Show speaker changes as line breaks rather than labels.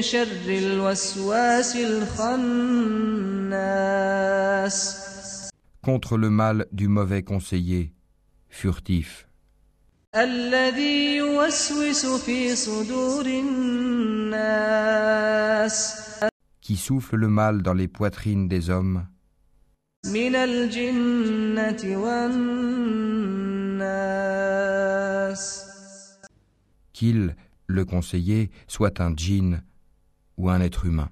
من شر الوسواس الخناس
contre le mal du mauvais conseiller, furtif,
الذي يوسوس في صدور الناس
qui souffle le mal dans les poitrines des hommes,
من الجنة والناس
qu'il, le conseiller, soit un djinn ou un être humain.